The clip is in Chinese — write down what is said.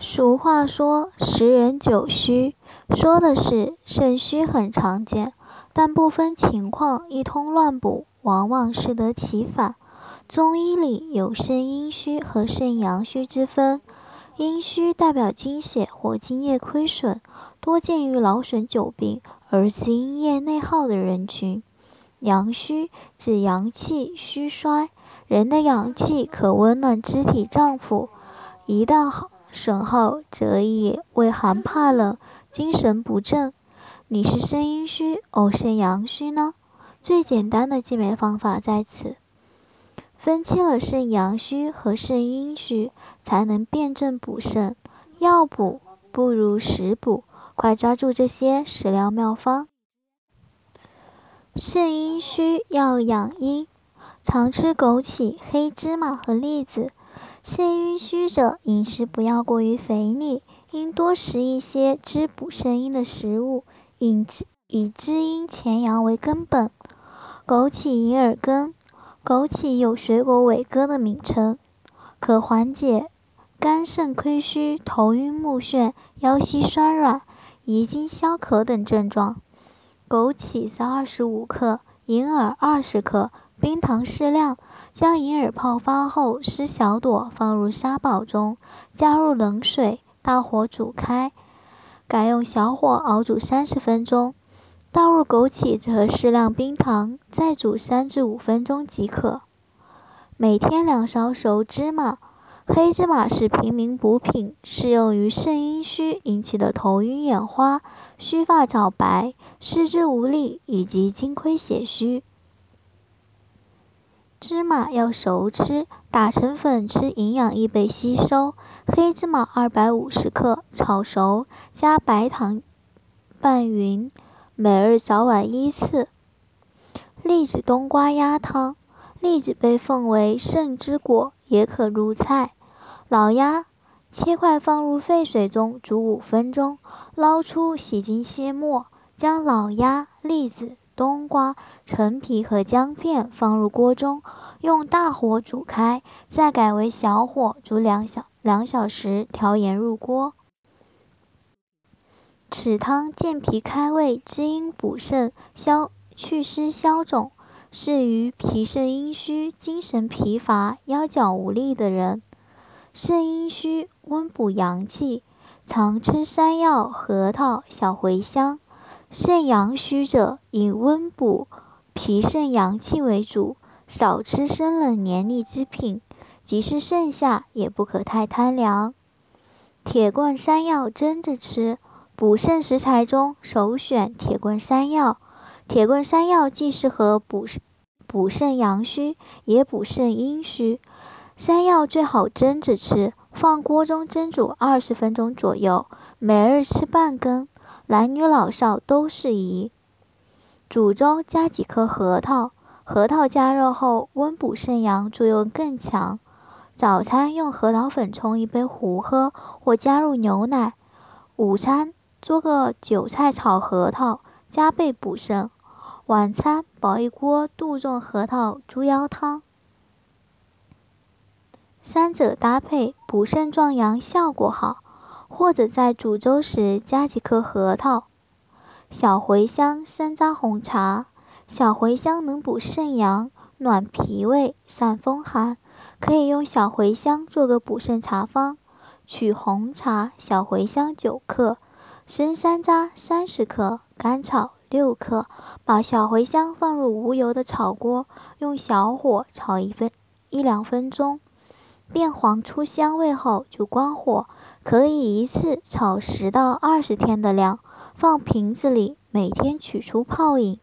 俗话说“十人九虚”，说的是肾虚很常见，但不分情况一通乱补，往往适得其反。中医里有肾阴虚和肾阳虚之分，阴虚代表精血或精液亏损，多见于劳损久病而精液内耗的人群；阳虚指阳气虚衰，人的阳气可温暖肢体脏腑，一旦。损耗则易畏寒怕冷，精神不振。你是肾阴虚，偶肾阳虚呢？最简单的鉴别方法在此，分清了肾阳虚和肾阴虚，才能辨证补肾。药补不如食补，快抓住这些食疗妙方。肾阴虚要养阴，常吃枸杞、黑芝麻和栗子。肾阴虚者，饮食不要过于肥腻，应多食一些滋补肾阴的食物，以滋以滋阴潜阳为根本。枸杞银耳羹，枸杞有水果伟哥的名称，可缓解肝肾亏虚、头晕目眩、腰膝酸软、遗精消渴等症状。枸杞在二十五克，银耳二十克。冰糖适量，将银耳泡发后撕小朵，放入砂煲中，加入冷水，大火煮开，改用小火熬煮三十分钟。倒入枸杞和适量冰糖，再煮三至五分钟即可。每天两勺熟芝麻，黑芝麻是平民补品，适用于肾阴虚引起的头晕眼花、须发早白、四肢无力以及精亏血虚。芝麻要熟吃，打成粉吃，营养易被吸收。黑芝麻二百五十克，炒熟，加白糖拌匀，每日早晚一次。栗子冬瓜鸭汤，栗子被奉为肾之果，也可入菜。老鸭切块放入沸水中煮五分钟，捞出洗净切末，将老鸭、栗子。冬瓜、陈皮和姜片放入锅中，用大火煮开，再改为小火煮两小两小时，调盐入锅。此汤健脾开胃、滋阴补肾、消祛湿消肿，适于脾肾阴虚、精神疲乏、腰脚无力的人。肾阴虚，温补阳气，常吃山药、核桃、小茴香。肾阳虚者，以温补脾肾阳气为主，少吃生冷黏腻之品。即使盛夏，也不可太贪凉。铁棍山药蒸着吃，补肾食材中首选铁棍山药。铁棍山药既适合补补肾阳虚，也补肾阴虚。山药最好蒸着吃，放锅中蒸煮二十分钟左右，每日吃半根。男女老少都适宜。煮粥加几颗核桃，核桃加热后温补肾阳作用更强。早餐用核桃粉冲一杯糊喝，或加入牛奶。午餐做个韭菜炒核桃，加倍补肾。晚餐煲一锅杜仲核桃猪腰汤。三者搭配，补肾壮阳效果好。或者在煮粥时加几颗核桃、小茴香、山楂红茶。小茴香能补肾阳、暖脾胃、散风寒，可以用小茴香做个补肾茶方。取红茶、小茴香九克，生山楂三十克，甘草六克。把小茴香放入无油的炒锅，用小火炒一分一两分钟，变黄出香味后就关火。可以一次炒十到二十天的量，放瓶子里，每天取出泡饮。